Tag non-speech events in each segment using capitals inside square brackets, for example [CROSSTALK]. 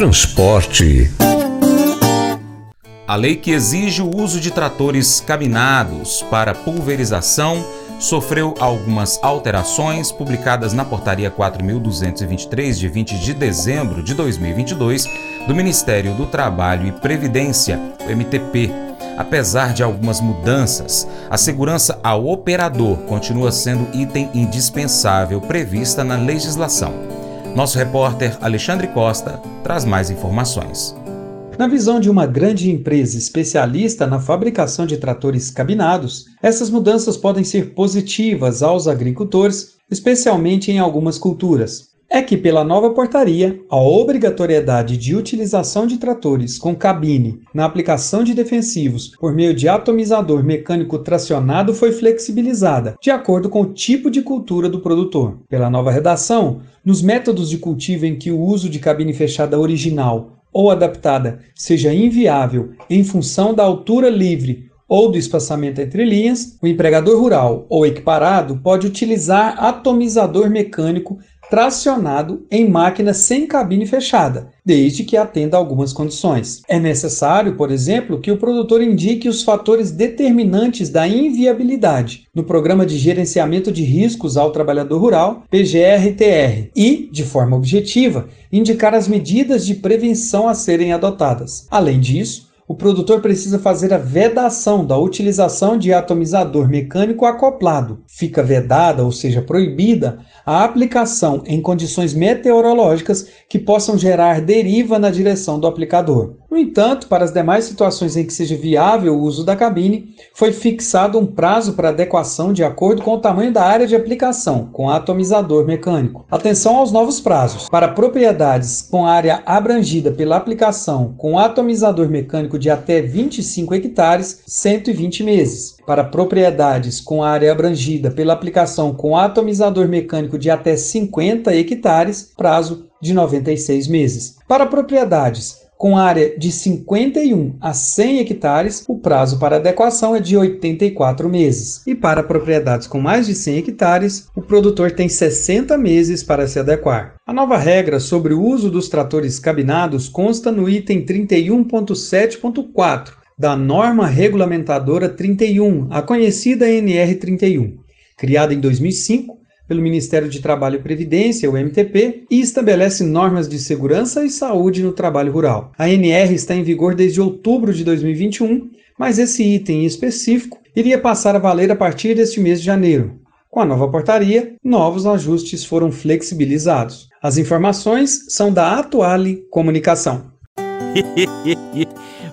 transporte. A lei que exige o uso de tratores cabinados para pulverização sofreu algumas alterações publicadas na Portaria 4.223, de 20 de dezembro de 2022, do Ministério do Trabalho e Previdência, o MTP. Apesar de algumas mudanças, a segurança ao operador continua sendo item indispensável prevista na legislação. Nosso repórter Alexandre Costa traz mais informações. Na visão de uma grande empresa especialista na fabricação de tratores cabinados, essas mudanças podem ser positivas aos agricultores, especialmente em algumas culturas. É que, pela nova portaria, a obrigatoriedade de utilização de tratores com cabine na aplicação de defensivos por meio de atomizador mecânico tracionado foi flexibilizada, de acordo com o tipo de cultura do produtor. Pela nova redação, nos métodos de cultivo em que o uso de cabine fechada original ou adaptada seja inviável em função da altura livre ou do espaçamento entre linhas, o empregador rural ou equiparado pode utilizar atomizador mecânico tracionado em máquina sem cabine fechada, desde que atenda algumas condições. É necessário, por exemplo, que o produtor indique os fatores determinantes da inviabilidade no Programa de Gerenciamento de Riscos ao Trabalhador Rural, PGRTR, e, de forma objetiva, indicar as medidas de prevenção a serem adotadas. Além disso, o produtor precisa fazer a vedação da utilização de atomizador mecânico acoplado. Fica vedada, ou seja, proibida, a aplicação em condições meteorológicas que possam gerar deriva na direção do aplicador. No entanto, para as demais situações em que seja viável o uso da cabine, foi fixado um prazo para adequação de acordo com o tamanho da área de aplicação, com atomizador mecânico. Atenção aos novos prazos. Para propriedades com área abrangida pela aplicação com atomizador mecânico de até 25 hectares, 120 meses. Para propriedades com área abrangida pela aplicação com atomizador mecânico de até 50 hectares, prazo de 96 meses. Para propriedades com área de 51 a 100 hectares, o prazo para adequação é de 84 meses. E para propriedades com mais de 100 hectares, o produtor tem 60 meses para se adequar. A nova regra sobre o uso dos tratores cabinados consta no item 31.7.4 da norma regulamentadora 31, a conhecida NR 31. Criada em 2005, pelo Ministério de Trabalho e Previdência, o MTP, e estabelece normas de segurança e saúde no trabalho rural. A NR está em vigor desde outubro de 2021, mas esse item específico iria passar a valer a partir deste mês de janeiro. Com a nova portaria, novos ajustes foram flexibilizados. As informações são da Atuale Comunicação. [LAUGHS]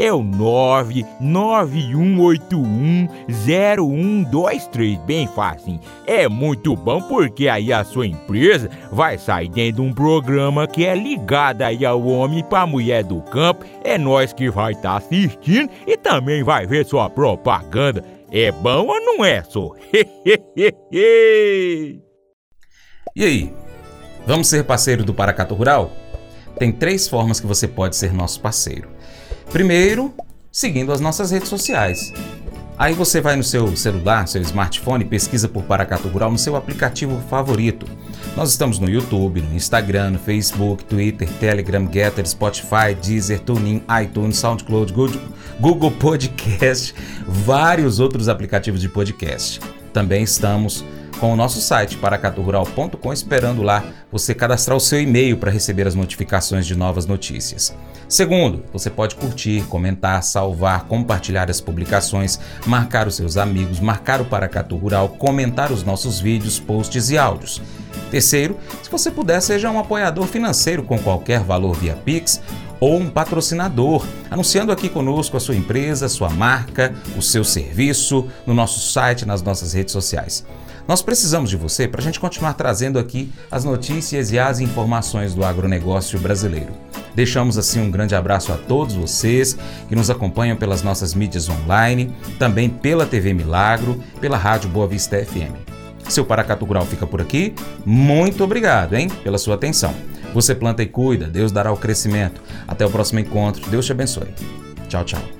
é o 991810123, bem fácil. É muito bom porque aí a sua empresa vai sair dentro de um programa que é ligado aí ao homem para mulher do campo. É nós que vai estar tá assistindo e também vai ver sua propaganda. É bom ou não é, só? [LAUGHS] e aí? Vamos ser parceiro do Paracato Rural? Tem três formas que você pode ser nosso parceiro. Primeiro, seguindo as nossas redes sociais. Aí você vai no seu celular, seu smartphone, pesquisa por Paracato Rural no seu aplicativo favorito. Nós estamos no YouTube, no Instagram, no Facebook, Twitter, Telegram, Getter, Spotify, Deezer, TuneIn, iTunes, SoundCloud, Google Podcast, vários outros aplicativos de podcast. Também estamos com o nosso site paracaturural.com esperando lá você cadastrar o seu e-mail para receber as notificações de novas notícias. Segundo, você pode curtir, comentar, salvar, compartilhar as publicações, marcar os seus amigos, marcar o Paracatu Rural, comentar os nossos vídeos, posts e áudios. Terceiro, se você puder, seja um apoiador financeiro com qualquer valor via Pix ou um patrocinador, anunciando aqui conosco a sua empresa, sua marca, o seu serviço, no nosso site, nas nossas redes sociais. Nós precisamos de você para a gente continuar trazendo aqui as notícias e as informações do agronegócio brasileiro. Deixamos assim um grande abraço a todos vocês que nos acompanham pelas nossas mídias online, também pela TV Milagro, pela Rádio Boa Vista FM. Seu Paracatu Rural fica por aqui. Muito obrigado, hein, pela sua atenção. Você planta e cuida, Deus dará o crescimento. Até o próximo encontro. Deus te abençoe. Tchau, tchau.